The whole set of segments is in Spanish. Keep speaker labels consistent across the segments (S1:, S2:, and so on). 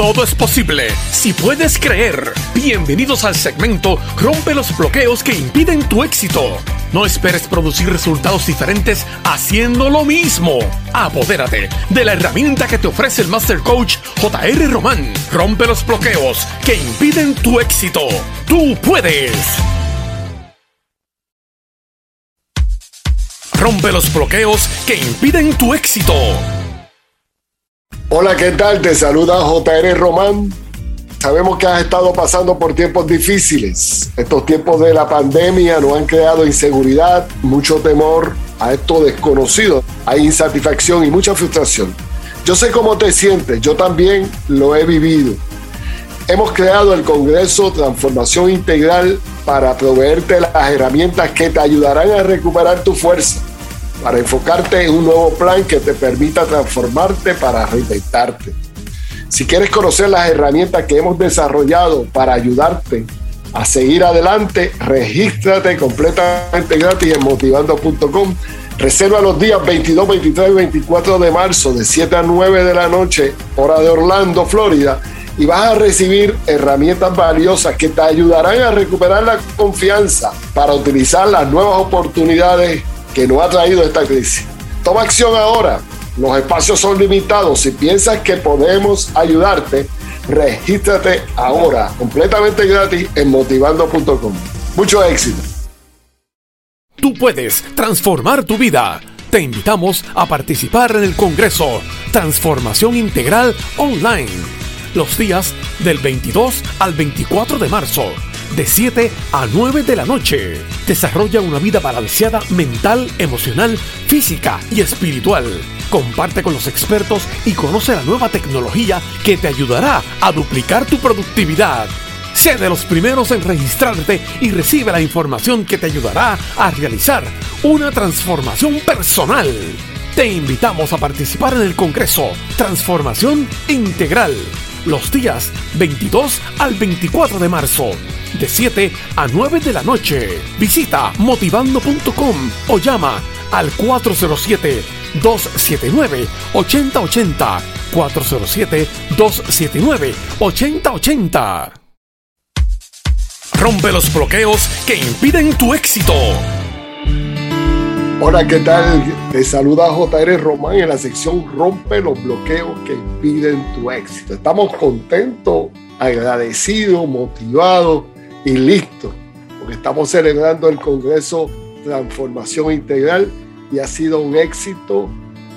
S1: todo es posible si puedes creer. Bienvenidos al segmento Rompe los bloqueos que impiden tu éxito. No esperes producir resultados diferentes haciendo lo mismo. Apodérate de la herramienta que te ofrece el Master Coach JR Román. Rompe los bloqueos que impiden tu éxito. Tú puedes. Rompe los bloqueos que impiden tu éxito.
S2: Hola, ¿qué tal? Te saluda JR Román. Sabemos que has estado pasando por tiempos difíciles. Estos tiempos de la pandemia nos han creado inseguridad, mucho temor a esto desconocido. Hay insatisfacción y mucha frustración. Yo sé cómo te sientes, yo también lo he vivido. Hemos creado el Congreso Transformación Integral para proveerte las herramientas que te ayudarán a recuperar tu fuerza para enfocarte en un nuevo plan que te permita transformarte para reinventarte. Si quieres conocer las herramientas que hemos desarrollado para ayudarte a seguir adelante, regístrate completamente gratis en motivando.com. Reserva los días 22, 23 y 24 de marzo de 7 a 9 de la noche, hora de Orlando, Florida, y vas a recibir herramientas valiosas que te ayudarán a recuperar la confianza para utilizar las nuevas oportunidades que nos ha traído esta crisis. Toma acción ahora. Los espacios son limitados. Si piensas que podemos ayudarte, regístrate ahora, completamente gratis en motivando.com. Mucho éxito.
S1: Tú puedes transformar tu vida. Te invitamos a participar en el Congreso Transformación Integral Online los días del 22 al 24 de marzo de 7 a 9 de la noche. Desarrolla una vida balanceada mental, emocional, física y espiritual. Comparte con los expertos y conoce la nueva tecnología que te ayudará a duplicar tu productividad. Sé de los primeros en registrarte y recibe la información que te ayudará a realizar una transformación personal. Te invitamos a participar en el Congreso Transformación Integral los días 22 al 24 de marzo de 7 a 9 de la noche. Visita motivando.com o llama al 407-279-8080. 407-279-8080. Rompe los bloqueos que impiden tu éxito.
S2: Hola, ¿qué tal? Te saluda JR Román en la sección Rompe los bloqueos que impiden tu éxito. Estamos contentos, agradecidos, motivados y listo, porque estamos celebrando el Congreso Transformación Integral y ha sido un éxito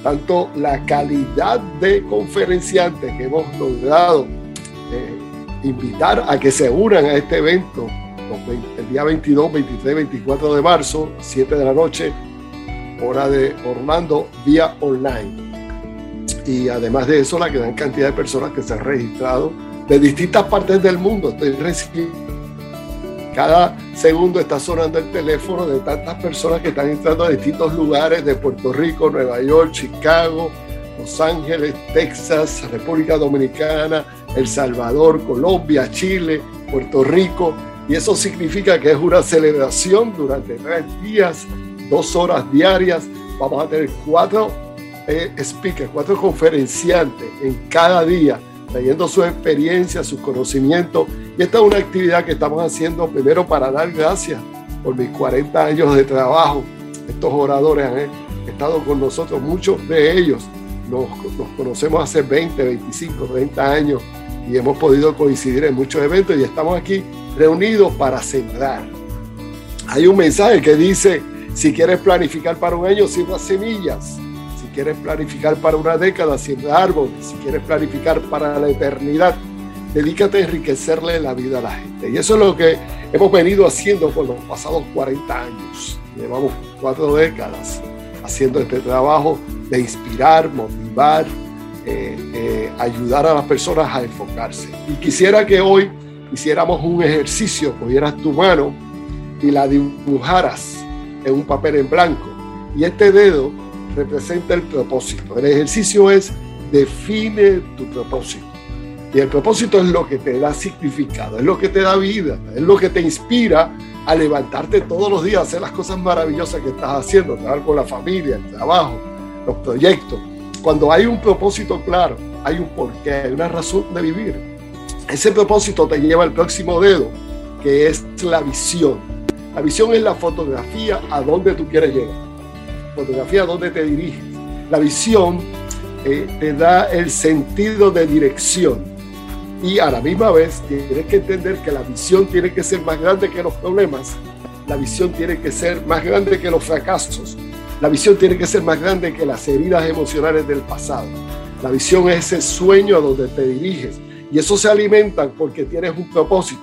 S2: tanto la calidad de conferenciantes que hemos logrado eh, invitar a que se unan a este evento el día 22, 23, 24 de marzo, 7 de la noche, hora de Orlando, vía online. Y además de eso, la gran cantidad de personas que se han registrado de distintas partes del mundo. Estoy recibiendo cada segundo está sonando el teléfono de tantas personas que están entrando a distintos lugares de Puerto Rico, Nueva York, Chicago, Los Ángeles, Texas, República Dominicana, El Salvador, Colombia, Chile, Puerto Rico. Y eso significa que es una celebración durante tres días, dos horas diarias. Vamos a tener cuatro eh, speakers, cuatro conferenciantes en cada día trayendo su experiencia, sus conocimientos. Y esta es una actividad que estamos haciendo primero para dar gracias por mis 40 años de trabajo. Estos oradores han estado con nosotros, muchos de ellos nos, conocemos hace 20, 25, 30 años y hemos podido coincidir en muchos eventos y estamos aquí reunidos para sembrar. Hay un mensaje que dice, si quieres planificar para un año, siembra semillas quieres planificar para una década, siembra árboles. Si quieres planificar para la eternidad, dedícate a enriquecerle la vida a la gente. Y eso es lo que hemos venido haciendo por los pasados 40 años. Llevamos cuatro décadas haciendo este trabajo de inspirar, motivar, eh, eh, ayudar a las personas a enfocarse. Y quisiera que hoy hiciéramos un ejercicio, cogieras tu mano y la dibujaras en un papel en blanco. Y este dedo representa el propósito. El ejercicio es define tu propósito. Y el propósito es lo que te da significado, es lo que te da vida, es lo que te inspira a levantarte todos los días, a hacer las cosas maravillosas que estás haciendo, trabajar con la familia, el trabajo, los proyectos. cuando hay un propósito claro, hay un porqué, hay una razón de vivir. Ese propósito te lleva al próximo dedo, que es la visión. La visión es la fotografía a donde tú quieres llegar. Fotografía a donde te diriges. La visión eh, te da el sentido de dirección. Y a la misma vez tienes que entender que la visión tiene que ser más grande que los problemas. La visión tiene que ser más grande que los fracasos. La visión tiene que ser más grande que las heridas emocionales del pasado. La visión es ese sueño a donde te diriges. Y eso se alimenta porque tienes un propósito.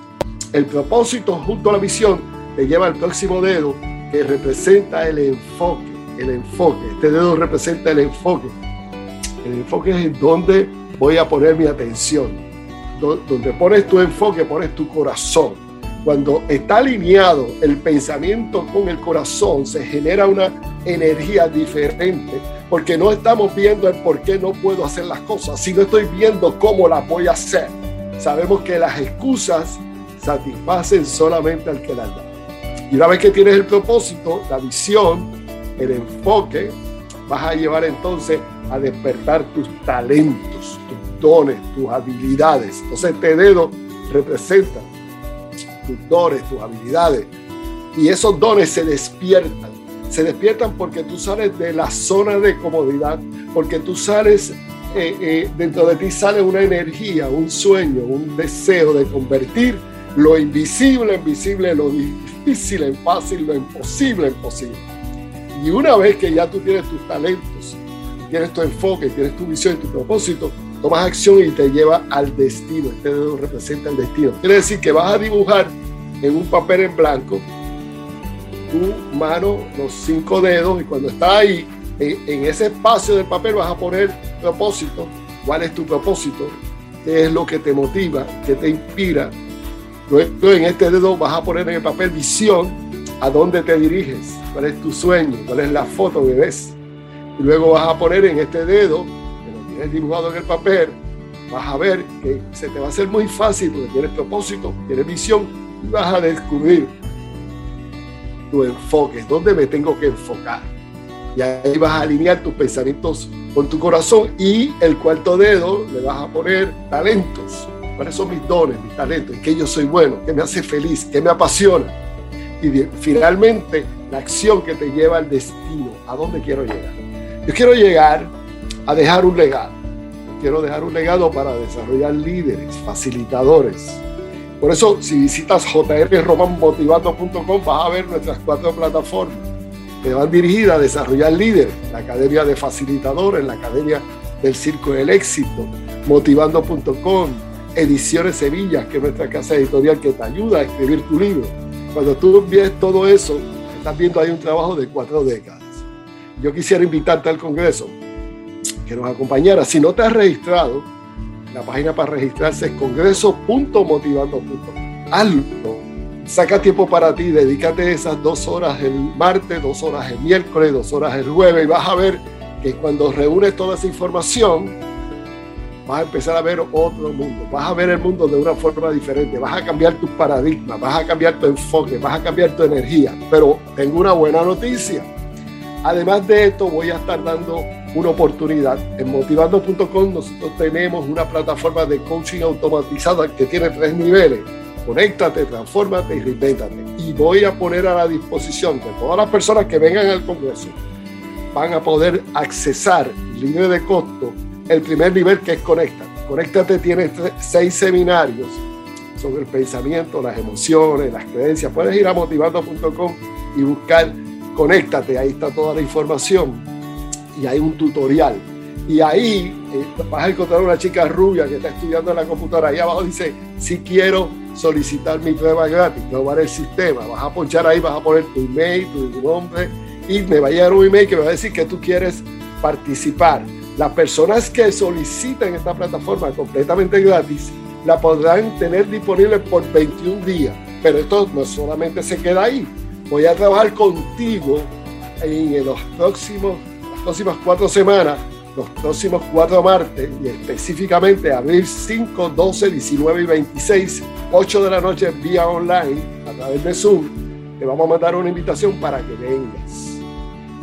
S2: El propósito junto a la visión te lleva al próximo dedo que representa el enfoque. El enfoque. Este dedo representa el enfoque. El enfoque es en donde voy a poner mi atención. Donde pones tu enfoque, pones tu corazón. Cuando está alineado el pensamiento con el corazón, se genera una energía diferente, porque no estamos viendo el por qué no puedo hacer las cosas, sino estoy viendo cómo las voy a hacer. Sabemos que las excusas satisfacen solamente al que las da. Y una vez que tienes el propósito, la visión, el enfoque, vas a llevar entonces a despertar tus talentos, tus dones, tus habilidades. Entonces este dedo representa tus dones, tus habilidades. Y esos dones se despiertan. Se despiertan porque tú sales de la zona de comodidad, porque tú sales, eh, eh, dentro de ti sale una energía, un sueño, un deseo de convertir lo invisible en visible, lo difícil en fácil, lo imposible en posible. Y una vez que ya tú tienes tus talentos, tienes tu enfoque, tienes tu visión y tu propósito, tomas acción y te lleva al destino. Este dedo representa el destino. Quiere decir que vas a dibujar en un papel en blanco tu mano, los cinco dedos, y cuando está ahí, en, ese espacio del papel vas a poner propósito. ¿Cuál es tu propósito? ¿Qué es lo que te motiva? ¿Qué te inspira? Luego en este dedo vas a poner en el papel visión, a dónde te diriges, cuál es tu sueño, cuál es la foto que ves y luego vas a poner en este dedo, tienes dibujado en el papel, vas a ver que se te va a hacer muy fácil porque tienes propósito, tienes visión y vas a descubrir tu enfoque, dónde me tengo que enfocar. Y ahí vas a alinear tus pensamientos con tu corazón y el cuarto dedo le vas a poner talentos. ¿Cuáles son mis dones, mis talentos? ¿En qué yo soy bueno? ¿Qué me hace feliz? ¿Qué me apasiona? Y finalmente la acción que te lleva al destino, a dónde quiero llegar. Yo quiero llegar a dejar un legado. quiero dejar un legado para desarrollar líderes, facilitadores. Por eso, si visitas jrromanmotivando.com, vas a ver nuestras cuatro plataformas que van dirigidas a desarrollar líderes. La Academia de Facilitadores, la Academia del Circo del Éxito, motivando.com, Ediciones Sevilla, que es nuestra casa editorial que te ayuda a escribir tu libro. Cuando tú ves todo eso, estás viendo ahí un trabajo de cuatro décadas yo quisiera invitarte al Congreso que nos acompañara. Si no te has registrado, la página para registrarse es congreso.motivando.com. Hazlo. Saca tiempo para ti, dedícate esas dos horas el martes, dos horas el miércoles, dos horas el jueves y vas a ver que cuando reúnes toda esa información, vas a empezar a ver otro mundo, vas a ver el mundo de una forma diferente, vas a cambiar tus paradigmas, vas a cambiar tu enfoque, vas a cambiar tu energía. Pero tengo una buena noticia Además de esto, voy a estar dando una oportunidad. En motivando.com nosotros tenemos una plataforma de coaching automatizada que tiene tres niveles. Conéctate, transfórmate y reinventate. Y voy a poner a la disposición de todas las personas que vengan al Congreso, van a poder accesar libre de costo el primer nivel que es Conéctate. Conéctate tiene seis seminarios sobre el pensamiento, las emociones, las creencias. Puedes ir a motivando.com y buscar conéctate, ahí está toda la información y hay un tutorial. Y ahí eh, vas a encontrar una chica rubia que está estudiando en la computadora. Ahí abajo dice, si quiero solicitar mi prueba gratis, probar el sistema. Vas a ponchar ahí, vas a poner tu email, tu nombre y me va a llegar un email que me va a decir que tú quieres participar. Las personas que soliciten esta plataforma completamente gratis la podrán tener disponible por 21 días. Pero esto no solamente se queda ahí voy a trabajar contigo en los próximos, próximas cuatro semanas, los próximos cuatro martes, y específicamente abril 5, 12, 19 y 26, 8 de la noche vía online, a través de Zoom. Te vamos a mandar una invitación para que vengas.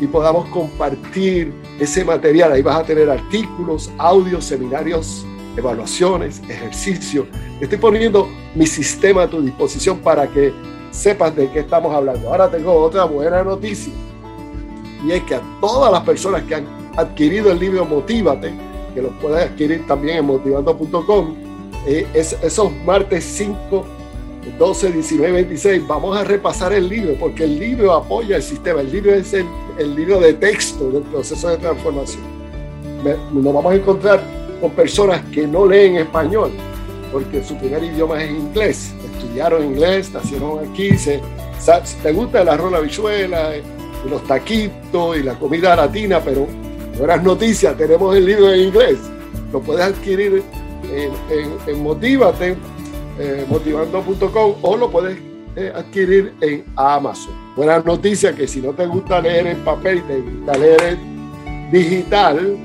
S2: y podamos compartir ese material. Ahí vas a tener artículos, audios, seminarios, evaluaciones, ejercicios. Estoy poniendo mi sistema a tu disposición para que sepas de qué estamos hablando. Ahora tengo otra buena noticia y es que a todas las personas que han adquirido el libro Motívate, que lo puedes adquirir también en motivando.com, eh, esos martes 5 12, 19, 26, vamos a repasar el libro, porque el libro apoya el sistema, el libro es el, el libro de texto del proceso de transformación. Nos vamos a encontrar con personas que no leen español, porque su primer idioma es inglés, estudiaron inglés, nacieron aquí, se, te gusta el arroz, la bichuela, los taquitos y la comida latina, pero buenas noticias, tenemos el libro en inglés, lo puedes adquirir en, en, en eh, motivando.com o lo puedes eh, adquirir en Amazon. Buena noticia que si no te gusta leer en papel y te gusta leer en digital,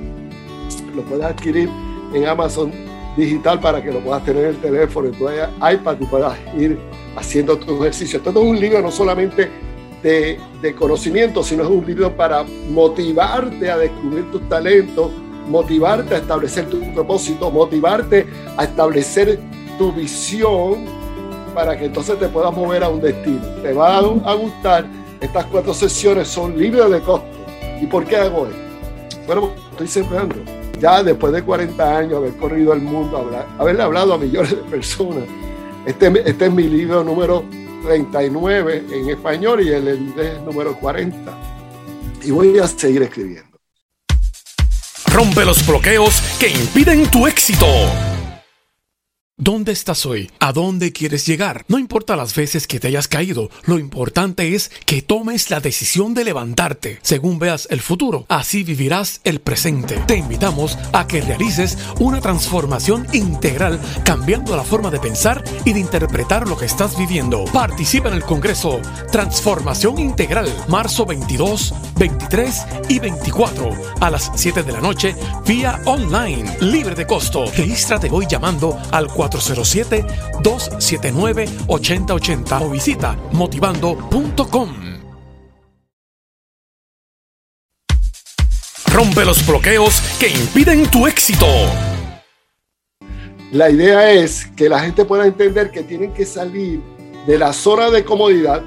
S2: lo puedes adquirir en Amazon digital para que lo puedas tener en el teléfono, en tu iPad y puedas ir haciendo tu ejercicio. Esto es un libro no solamente de, de, conocimiento, sino es un libro para motivarte a descubrir tus talentos, motivarte a establecer tu propósito, motivarte a establecer tu visión para que entonces te puedas mover a un destino. Te va a, gustar. Estas cuatro sesiones son libres de costo. ¿Y por qué hago esto? Bueno, estoy sembrando. Ya después de 40 años, haber corrido el mundo, haberle hablado a millones de personas. Este, este es mi libro número 39 en español y el inglés número 40. Y voy a seguir escribiendo.
S1: Rompe los bloqueos que impiden tu éxito. ¿Dónde estás hoy? ¿A dónde quieres llegar? No importa las veces que te hayas caído, lo importante es que tomes la decisión de levantarte. Según veas el futuro, así vivirás el presente. Te invitamos a que realices una transformación integral, cambiando la forma de pensar y de interpretar lo que estás viviendo. Participa en el Congreso Transformación Integral, marzo 22, 23 y 24 a las 7 de la noche vía online, libre de costo. Regístrate hoy llamando al 407-279-8080 o visita motivando.com. Rompe los bloqueos que impiden tu éxito.
S2: La idea es que la gente pueda entender que tienen que salir de la zona de comodidad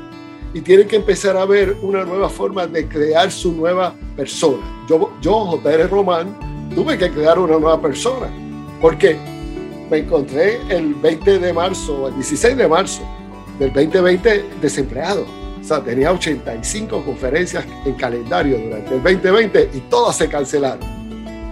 S2: y tienen que empezar a ver una nueva forma de crear su nueva persona. Yo, yo JR Román, tuve que crear una nueva persona. ¿Por qué? Me encontré el 20 de marzo, el 16 de marzo del 2020 desempleado. O sea, tenía 85 conferencias en calendario durante el 2020 y todas se cancelaron.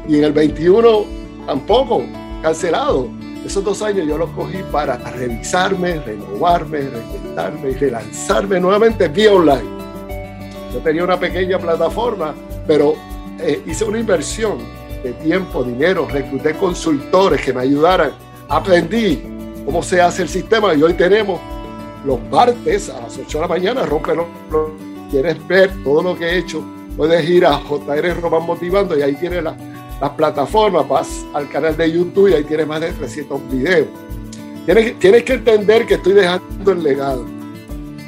S2: Y en el 21 tampoco, cancelado. Esos dos años yo los cogí para revisarme, renovarme, reinventarme y relanzarme nuevamente vía online. Yo tenía una pequeña plataforma, pero eh, hice una inversión de tiempo, dinero, recluté consultores que me ayudaran aprendí cómo se hace el sistema y hoy tenemos los martes a las 8 de la mañana, rompelo. Quieres ver todo lo que he hecho, puedes ir a JR Román Motivando y ahí tienes las plataformas, vas al canal de YouTube y ahí tienes más de 300 videos. Tienes, tienes que entender que estoy dejando el legado.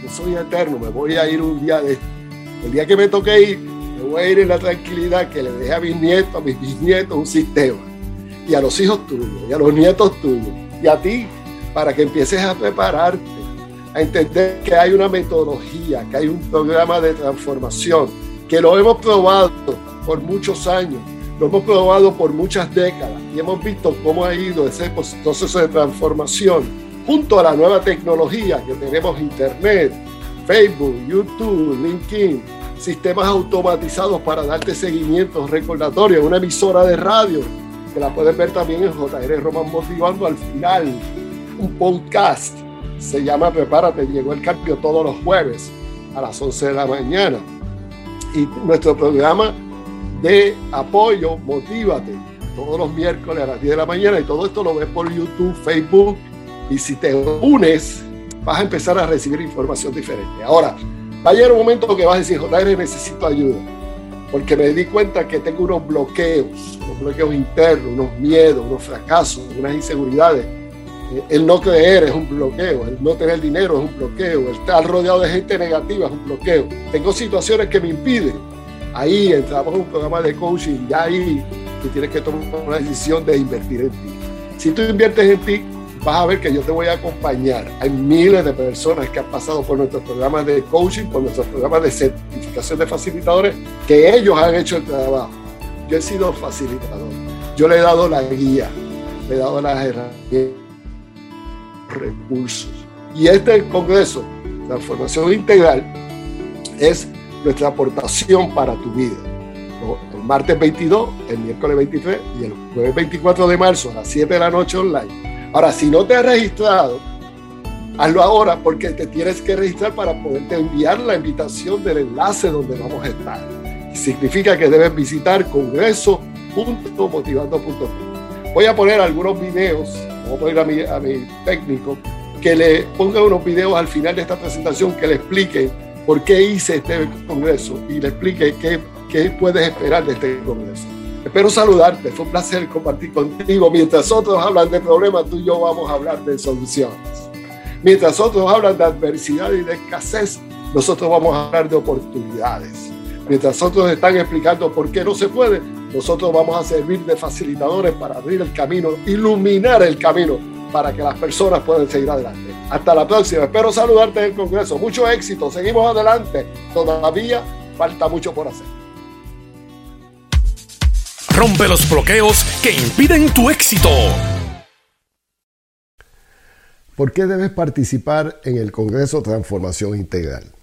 S2: Yo soy eterno, me voy a ir un día de El día que me toque ir, me voy a ir en la tranquilidad que le deje a mis nietos, a mis bisnietos un sistema y a los hijos tuyos y a los nietos tuyos y a ti para que empieces a prepararte, a entender que hay una metodología, que hay un programa de transformación, que lo hemos probado por muchos años, lo hemos probado por muchas décadas y hemos visto cómo ha ido ese proceso de transformación junto a la nueva tecnología que tenemos Internet, Facebook, YouTube, LinkedIn, sistemas automatizados para darte seguimiento recordatorio, una emisora de radio que la puedes ver también en JR Román Motivando al final, un podcast. Se llama Prepárate, llegó el cambio todos los jueves a las 11 de la mañana. Y nuestro programa de apoyo, Motívate, todos los miércoles a las 10 de la mañana. Y todo esto lo ves por YouTube, Facebook. Y si te unes, vas a empezar a recibir información diferente. Ahora, va a llegar un momento que vas a decir, JR, necesito ayuda porque me di cuenta que tengo unos bloqueos, unos bloqueos internos, unos miedos, unos fracasos, unas inseguridades. Eh, el no creer es un bloqueo, el no tener dinero es un bloqueo, el estar rodeado de gente negativa es un bloqueo. Tengo situaciones que me impiden Ahí entramos en un programa de coaching y ahí tú tienes que tomar una decisión de invertir en ti. Si tú inviertes en ti, vas a ver que yo te voy a acompañar. Hay miles de personas que han pasado por nuestros programas de coaching, por nuestros programas de certificación de facilitadores, que ellos han hecho el trabajo. Yo he sido facilitador. Yo le he dado la guía, le he dado las herramientas, recursos. Y este Congreso, Transformación Integral, es nuestra aportación para tu vida. El martes 22, el miércoles 23 y el jueves 24 de marzo a las 7 de la noche online Ahora, si no te has registrado, hazlo ahora porque te tienes que registrar para poderte enviar la invitación del enlace donde vamos a estar. Significa que debes visitar congreso.motivando.com. Voy a poner algunos videos, voy a poner a mi, a mi técnico que le ponga unos videos al final de esta presentación que le explique por qué hice este congreso y le explique qué, qué puedes esperar de este congreso. Espero saludarte, fue un placer compartir contigo. Mientras otros hablan de problemas, tú y yo vamos a hablar de soluciones. Mientras otros hablan de adversidad y de escasez, nosotros vamos a hablar de oportunidades. Mientras otros están explicando por qué no se puede, nosotros vamos a servir de facilitadores para abrir el camino, iluminar el camino para que las personas puedan seguir adelante. Hasta la próxima. Espero saludarte en el Congreso. Mucho éxito. Seguimos adelante. Todavía falta mucho por hacer.
S1: Rompe los bloqueos que impiden tu éxito.
S2: ¿Por qué debes participar en el Congreso Transformación Integral?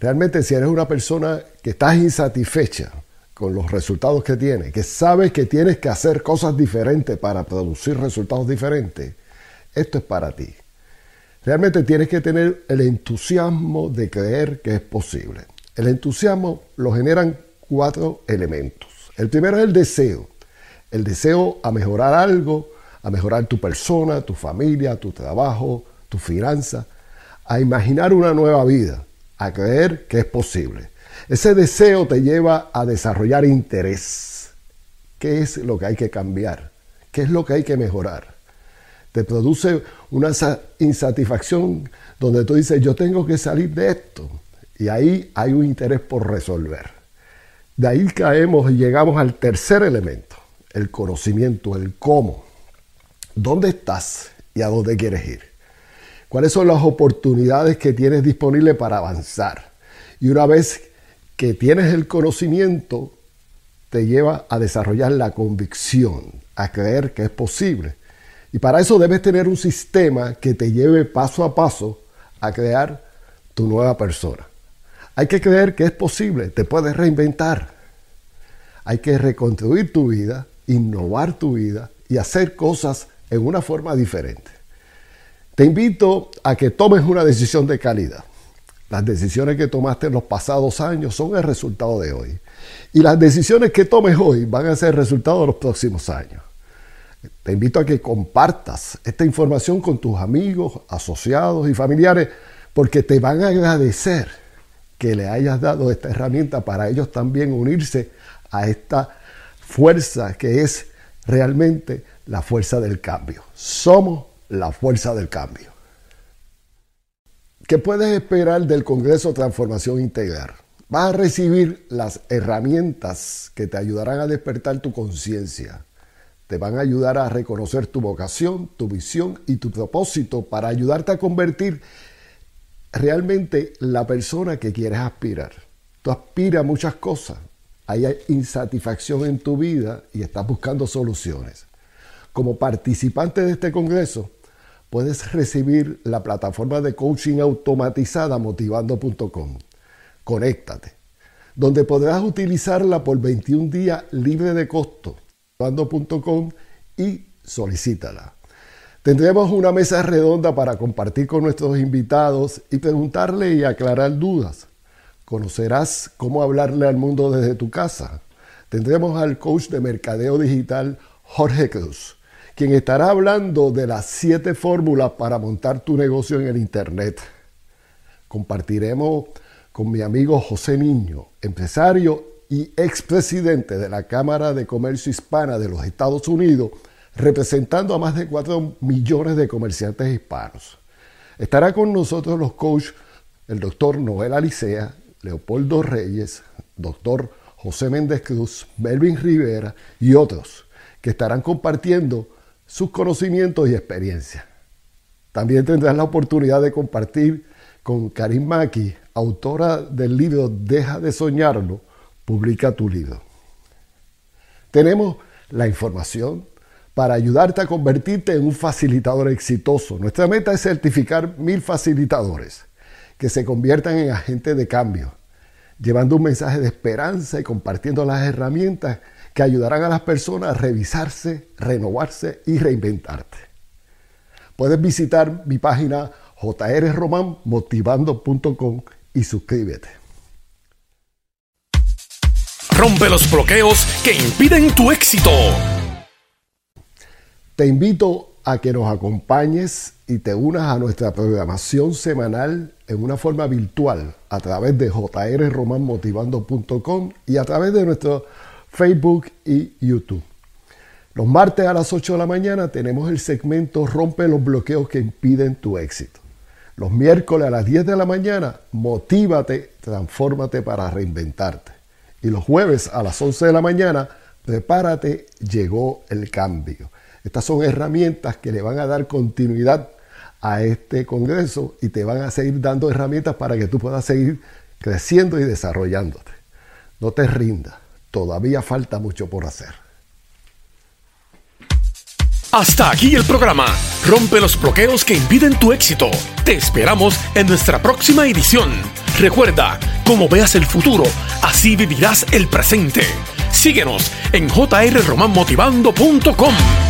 S2: Realmente si eres una persona que estás insatisfecha con los resultados que tienes, que sabes que tienes que hacer cosas diferentes para producir resultados diferentes, esto es para ti. Realmente tienes que tener el entusiasmo de creer que es posible. El entusiasmo lo generan cuatro elementos. El primero es el deseo. El deseo a mejorar algo, a mejorar tu persona, tu familia, tu trabajo, tu finanza, a imaginar una nueva vida, a creer que es posible. Ese deseo te lleva a desarrollar interés. ¿Qué es lo que hay que cambiar? ¿Qué es lo que hay que mejorar? Te produce una insatisfacción donde tú dices, yo tengo que salir de esto. Y ahí hay un interés por resolver. De ahí caemos y llegamos al tercer elemento, el conocimiento, el cómo. ¿Dónde estás y a dónde quieres ir? ¿Cuáles son las oportunidades que tienes disponibles para avanzar? Y una vez que tienes el conocimiento, te lleva a desarrollar la convicción, a creer que es posible. Y para eso debes tener un sistema que te lleve paso a paso a crear tu nueva persona. Hay que creer que es posible, te puedes reinventar. Hay que reconstruir tu vida, innovar tu vida y hacer cosas en una forma diferente. Te invito a que tomes una decisión de calidad. Las decisiones que tomaste en los pasados años son el resultado de hoy. Y las decisiones que tomes hoy van a ser el resultado de los próximos años. Te invito a que compartas esta información con tus amigos, asociados y familiares porque te van a agradecer que le hayas dado esta herramienta para ellos también unirse a esta fuerza que es realmente la fuerza del cambio. Somos la fuerza del cambio. ¿Qué puedes esperar del Congreso Transformación Integral? Vas a recibir las herramientas que te ayudarán a despertar tu conciencia. Te van a ayudar a reconocer tu vocación, tu visión y tu propósito para ayudarte a convertir realmente la persona que quieres aspirar. Tú aspiras a muchas cosas. Hay insatisfacción en tu vida y estás buscando soluciones. Como participante de este congreso, puedes recibir la plataforma de coaching automatizada motivando.com. Conéctate, donde podrás utilizarla por 21 días libre de costo. motivando.com y solicítala. Tendremos una mesa redonda para compartir con nuestros invitados y preguntarle y aclarar dudas. Conocerás cómo hablarle al mundo desde tu casa. Tendremos al coach de mercadeo digital Jorge Cruz, quien estará hablando de las siete fórmulas para montar tu negocio en el Internet. Compartiremos con mi amigo José Niño, empresario y expresidente de la Cámara de Comercio Hispana de los Estados Unidos, representando a más de 4 millones de comerciantes hispanos. Estará con nosotros los coaches el doctor Noel Alicea, Leopoldo Reyes, doctor José Méndez Cruz, Melvin Rivera y otros que estarán compartiendo sus conocimientos y experiencias. También tendrás la oportunidad de compartir con Karim Maki, autora del libro Deja de soñarlo, publica tu libro. Tenemos la información para ayudarte a convertirte en un facilitador exitoso. Nuestra meta es certificar mil facilitadores que se conviertan en agentes de cambio, llevando un mensaje de esperanza y compartiendo las herramientas que ayudarán a las personas a revisarse, renovarse y reinventarte. Puedes visitar mi página jrromanmotivando.com y suscríbete.
S1: Rompe los bloqueos que impiden tu éxito.
S2: Te invito a que nos acompañes y te unas a nuestra programación semanal en una forma virtual a través de jrromanmotivando.com y a través de nuestro Facebook y YouTube. Los martes a las 8 de la mañana tenemos el segmento Rompe los bloqueos que impiden tu éxito. Los miércoles a las 10 de la mañana, motívate, transfórmate para reinventarte. Y los jueves a las 11 de la mañana, prepárate, llegó el cambio. Estas son herramientas que le van a dar continuidad a este congreso y te van a seguir dando herramientas para que tú puedas seguir creciendo y desarrollándote. No te rindas, todavía falta mucho por hacer.
S1: Hasta aquí el programa. Rompe los bloqueos que impiden tu éxito. Te esperamos en nuestra próxima edición. Recuerda, como veas el futuro, así vivirás el presente. Síguenos en jrromanmotivando.com.